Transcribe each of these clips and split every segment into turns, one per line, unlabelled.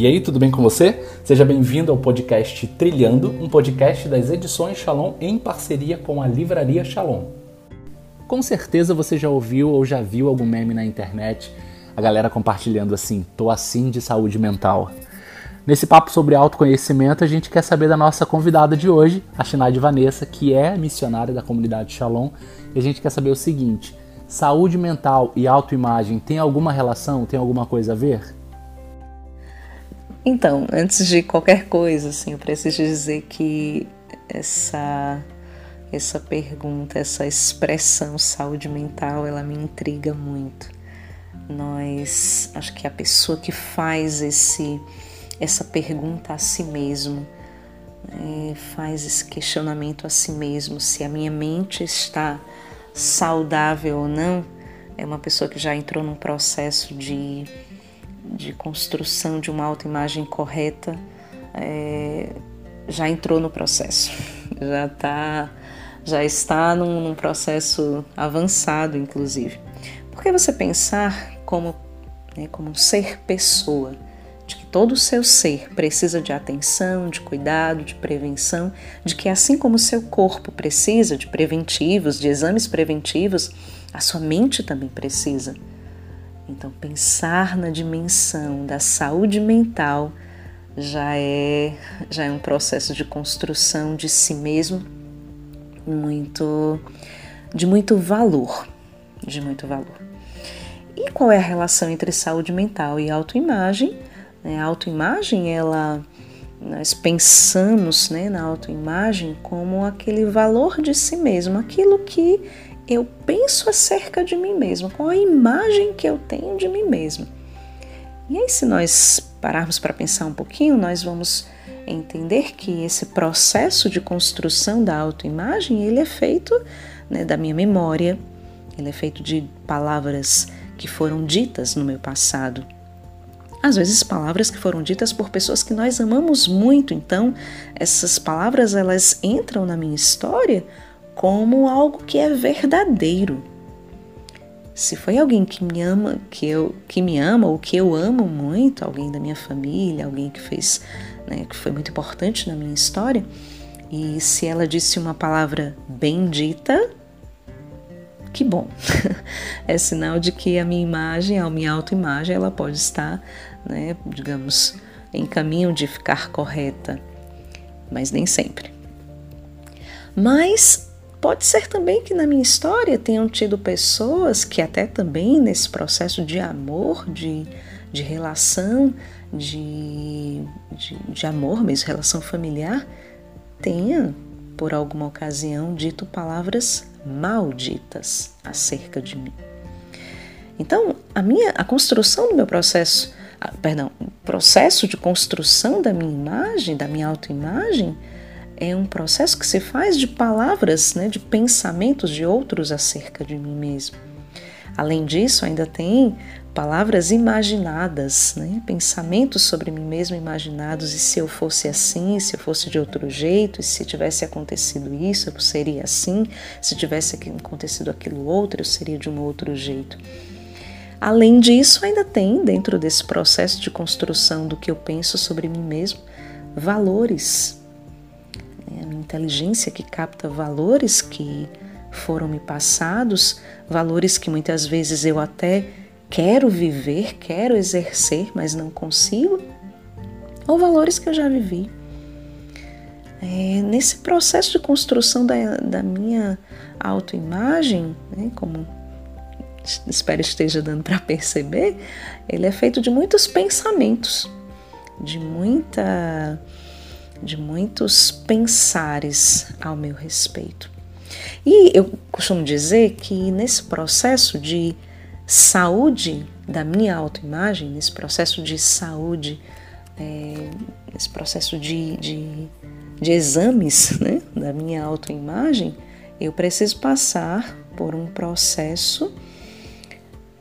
E aí, tudo bem com você? Seja bem-vindo ao podcast Trilhando, um podcast das edições Shalom em parceria com a Livraria Shalom. Com certeza você já ouviu ou já viu algum meme na internet, a galera compartilhando assim: tô assim de saúde mental. Nesse papo sobre autoconhecimento, a gente quer saber da nossa convidada de hoje, a Shinade Vanessa, que é missionária da comunidade Shalom, e a gente quer saber o seguinte: saúde mental e autoimagem tem alguma relação, tem alguma coisa a ver?
Então, antes de qualquer coisa, assim, eu preciso dizer que essa essa pergunta, essa expressão saúde mental, ela me intriga muito. Nós, acho que a pessoa que faz esse essa pergunta a si mesmo, né, faz esse questionamento a si mesmo, se a minha mente está saudável ou não, é uma pessoa que já entrou num processo de de construção de uma autoimagem correta é, já entrou no processo, já tá, já está num, num processo avançado, inclusive. Porque você pensar como, né, como um ser pessoa, de que todo o seu ser precisa de atenção, de cuidado, de prevenção, de que assim como o seu corpo precisa de preventivos, de exames preventivos, a sua mente também precisa. Então, pensar na dimensão da saúde mental já é, já é um processo de construção de si mesmo muito de muito valor, de muito valor. E qual é a relação entre saúde mental e autoimagem? Né, a autoimagem, ela nós pensamos né, na autoimagem como aquele valor de si mesmo, aquilo que eu penso acerca de mim mesmo, qual a imagem que eu tenho de mim mesmo. E aí, se nós pararmos para pensar um pouquinho, nós vamos entender que esse processo de construção da autoimagem ele é feito né, da minha memória, ele é feito de palavras que foram ditas no meu passado. Às vezes palavras que foram ditas por pessoas que nós amamos muito, então essas palavras elas entram na minha história como algo que é verdadeiro. Se foi alguém que me ama, que eu que me ama ou que eu amo muito, alguém da minha família, alguém que fez, né, que foi muito importante na minha história, e se ela disse uma palavra bendita, que bom. é sinal de que a minha imagem, a minha autoimagem, ela pode estar, né, digamos, em caminho de ficar correta, mas nem sempre. Mas Pode ser também que na minha história tenham tido pessoas que, até também nesse processo de amor, de, de relação, de, de, de amor mesmo, relação familiar, tenha, por alguma ocasião, dito palavras malditas acerca de mim. Então, a minha a construção do meu processo, perdão, o processo de construção da minha imagem, da minha autoimagem, é um processo que se faz de palavras, né, de pensamentos de outros acerca de mim mesmo. Além disso, ainda tem palavras imaginadas, né? pensamentos sobre mim mesmo imaginados. E se eu fosse assim, se eu fosse de outro jeito, e se tivesse acontecido isso, eu seria assim. Se tivesse acontecido aquilo outro, eu seria de um outro jeito. Além disso, ainda tem, dentro desse processo de construção do que eu penso sobre mim mesmo, valores, uma inteligência que capta valores que foram me passados, valores que muitas vezes eu até quero viver, quero exercer, mas não consigo, ou valores que eu já vivi. É, nesse processo de construção da, da minha autoimagem, né, como espero esteja dando para perceber, ele é feito de muitos pensamentos, de muita de muitos pensares ao meu respeito. E eu costumo dizer que nesse processo de saúde da minha autoimagem, nesse processo de saúde, é, nesse processo de, de, de exames né, da minha autoimagem, eu preciso passar por um processo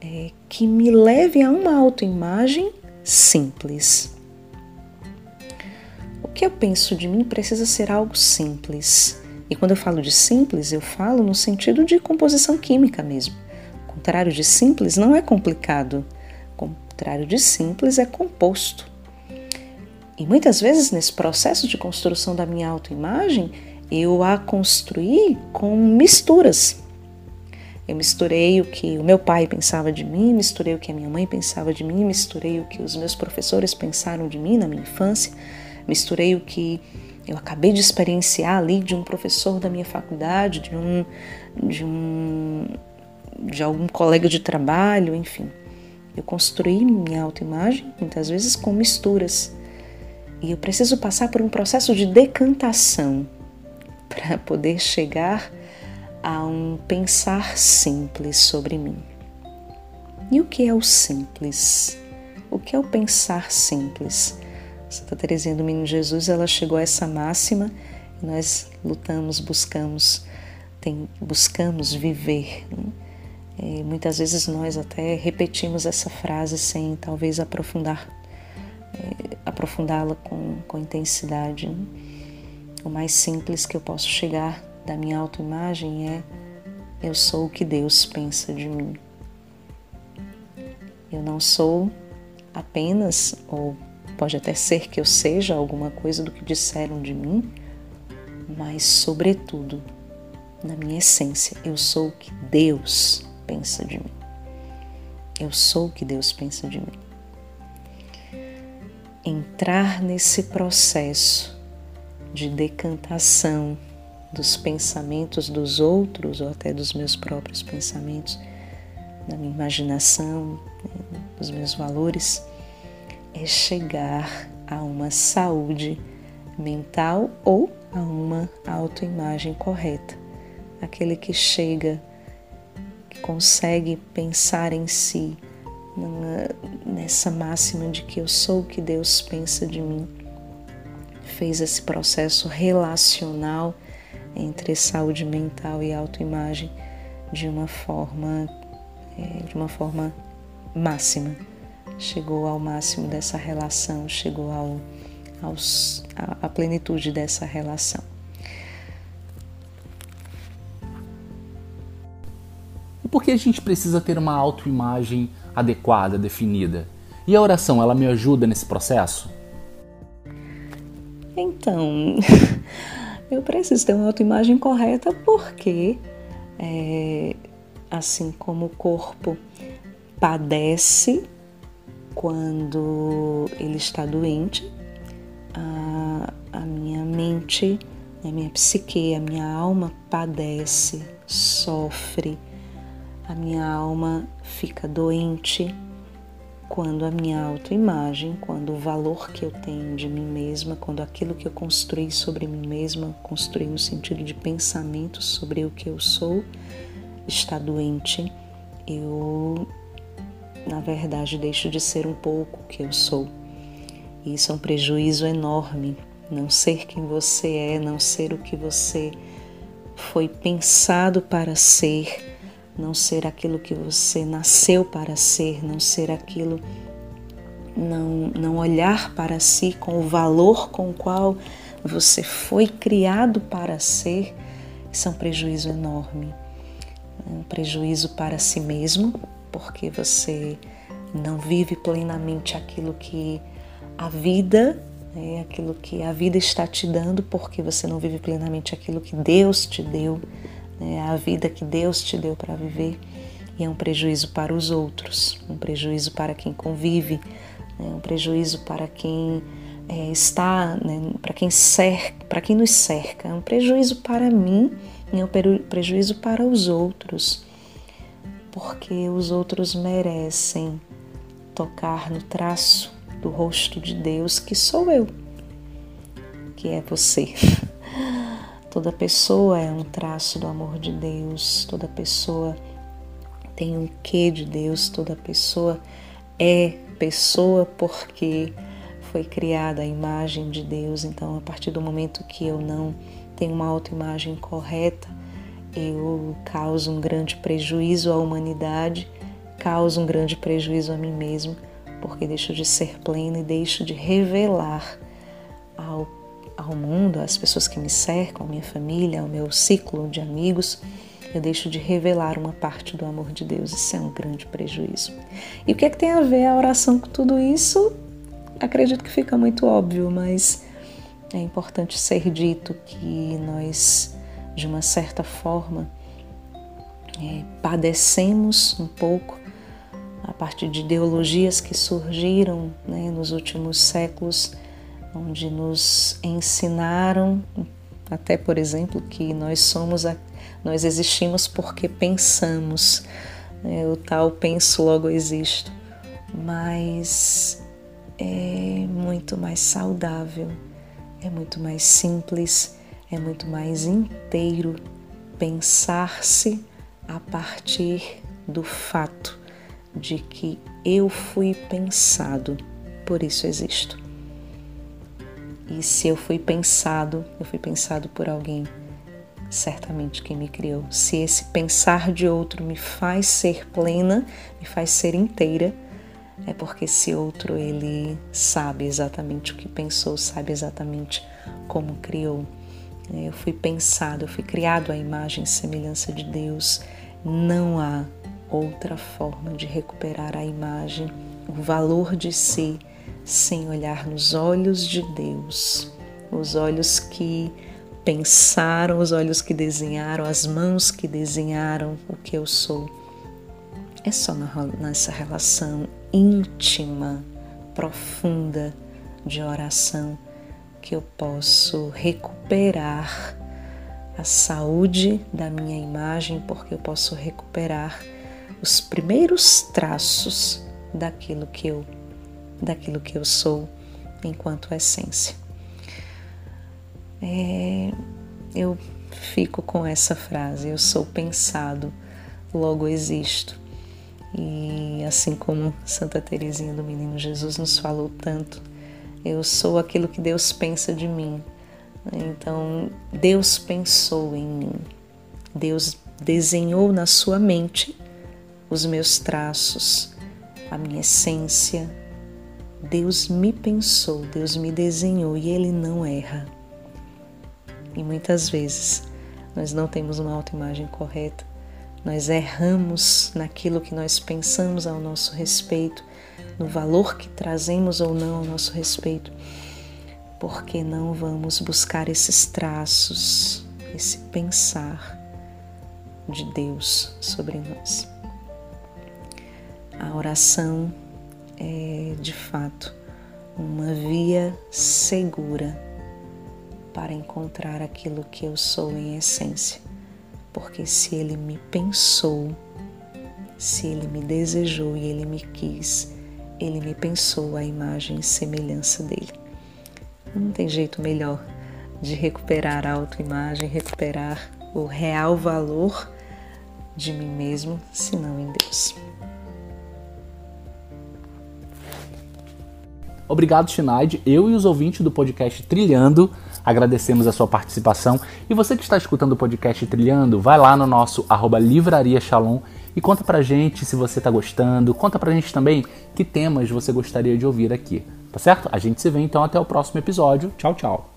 é, que me leve a uma autoimagem simples, que eu penso de mim precisa ser algo simples. E quando eu falo de simples, eu falo no sentido de composição química mesmo. O contrário de simples não é complicado. O contrário de simples é composto. E muitas vezes nesse processo de construção da minha autoimagem, eu a construí com misturas. Eu misturei o que o meu pai pensava de mim, misturei o que a minha mãe pensava de mim, misturei o que os meus professores pensaram de mim na minha infância, misturei o que eu acabei de experienciar ali de um professor da minha faculdade, de um de um de algum colega de trabalho, enfim. Eu construí minha autoimagem muitas vezes com misturas. E eu preciso passar por um processo de decantação para poder chegar a um pensar simples sobre mim. E o que é o simples? O que é o pensar simples? Santa Teresinha do Menino Jesus, ela chegou a essa máxima e nós lutamos, buscamos, tem, buscamos viver. Né? E muitas vezes nós até repetimos essa frase sem talvez aprofundar, é, aprofundá-la com, com intensidade. Né? O mais simples que eu posso chegar da minha autoimagem é eu sou o que Deus pensa de mim. Eu não sou apenas, ou pode até ser que eu seja alguma coisa do que disseram de mim, mas, sobretudo, na minha essência, eu sou o que Deus pensa de mim. Eu sou o que Deus pensa de mim. Entrar nesse processo de decantação dos pensamentos dos outros ou até dos meus próprios pensamentos, da minha imaginação, né, dos meus valores, é chegar a uma saúde mental ou a uma autoimagem correta. Aquele que chega consegue pensar em si nessa máxima de que eu sou o que Deus pensa de mim. Fez esse processo relacional entre saúde mental e autoimagem de uma forma é, de uma forma máxima. Chegou ao máximo dessa relação, chegou ao, aos, à plenitude dessa relação.
E por que a gente precisa ter uma autoimagem adequada, definida? E a oração, ela me ajuda nesse processo?
Então, eu preciso ter uma autoimagem correta porque, é, assim como o corpo padece quando ele está doente, a, a minha mente, a minha psique, a minha alma padece, sofre a minha alma fica doente quando a minha autoimagem, quando o valor que eu tenho de mim mesma, quando aquilo que eu construí sobre mim mesma, construí no sentido de pensamento sobre o que eu sou, está doente, eu, na verdade, deixo de ser um pouco que eu sou. Isso é um prejuízo enorme. Não ser quem você é, não ser o que você foi pensado para ser não ser aquilo que você nasceu para ser, não ser aquilo, não, não olhar para si com o valor com o qual você foi criado para ser, isso é um prejuízo enorme. É um prejuízo para si mesmo, porque você não vive plenamente aquilo que a vida, é aquilo que a vida está te dando, porque você não vive plenamente aquilo que Deus te deu né, a vida que Deus te deu para viver e é um prejuízo para os outros, um prejuízo para quem convive, né, um prejuízo para quem é, está, né, para quem cerca, para quem nos cerca, é um prejuízo para mim e é um prejuízo para os outros, porque os outros merecem tocar no traço do rosto de Deus que sou eu, que é você. Toda pessoa é um traço do amor de Deus, toda pessoa tem um quê de Deus, toda pessoa é pessoa porque foi criada a imagem de Deus. Então, a partir do momento que eu não tenho uma autoimagem correta, eu causo um grande prejuízo à humanidade, causo um grande prejuízo a mim mesmo, porque deixo de ser pleno e deixo de revelar ao ao mundo, às pessoas que me cercam, a minha família, ao meu ciclo de amigos, eu deixo de revelar uma parte do amor de Deus. Isso é um grande prejuízo. E o que é que tem a ver a oração com tudo isso? acredito que fica muito óbvio, mas é importante ser dito que nós, de uma certa forma, é, padecemos um pouco a partir de ideologias que surgiram né, nos últimos séculos, onde nos ensinaram, até por exemplo, que nós somos, nós existimos porque pensamos, né, o tal penso logo existo, mas é muito mais saudável, é muito mais simples, é muito mais inteiro pensar-se a partir do fato de que eu fui pensado, por isso existo. E se eu fui pensado, eu fui pensado por alguém, certamente quem me criou. Se esse pensar de outro me faz ser plena, me faz ser inteira, é porque esse outro ele sabe exatamente o que pensou, sabe exatamente como criou. Eu fui pensado, eu fui criado à imagem e semelhança de Deus. Não há outra forma de recuperar a imagem, o valor de si, sem olhar nos olhos de Deus, os olhos que pensaram, os olhos que desenharam, as mãos que desenharam o que eu sou. É só nessa relação íntima, profunda de oração que eu posso recuperar a saúde da minha imagem, porque eu posso recuperar os primeiros traços daquilo que eu daquilo que eu sou enquanto essência. É, eu fico com essa frase: eu sou pensado, logo existo. E assim como Santa Teresinha do Menino Jesus nos falou tanto, eu sou aquilo que Deus pensa de mim. Então, Deus pensou em mim. Deus desenhou na sua mente os meus traços, a minha essência. Deus me pensou, Deus me desenhou e Ele não erra. E muitas vezes nós não temos uma autoimagem correta, nós erramos naquilo que nós pensamos ao nosso respeito, no valor que trazemos ou não ao nosso respeito, porque não vamos buscar esses traços, esse pensar de Deus sobre nós. A oração é de fato uma via segura para encontrar aquilo que eu sou em essência, porque se Ele me pensou, se Ele me desejou e Ele me quis, Ele me pensou a imagem e semelhança dele. Não tem jeito melhor de recuperar a autoimagem, recuperar o real valor de mim mesmo, senão em Deus.
Obrigado, Shinaide. Eu e os ouvintes do podcast Trilhando agradecemos a sua participação. E você que está escutando o podcast Trilhando, vai lá no nosso arroba Livraria Shalom e conta pra gente se você está gostando. Conta pra gente também que temas você gostaria de ouvir aqui. Tá certo? A gente se vê então até o próximo episódio. Tchau, tchau.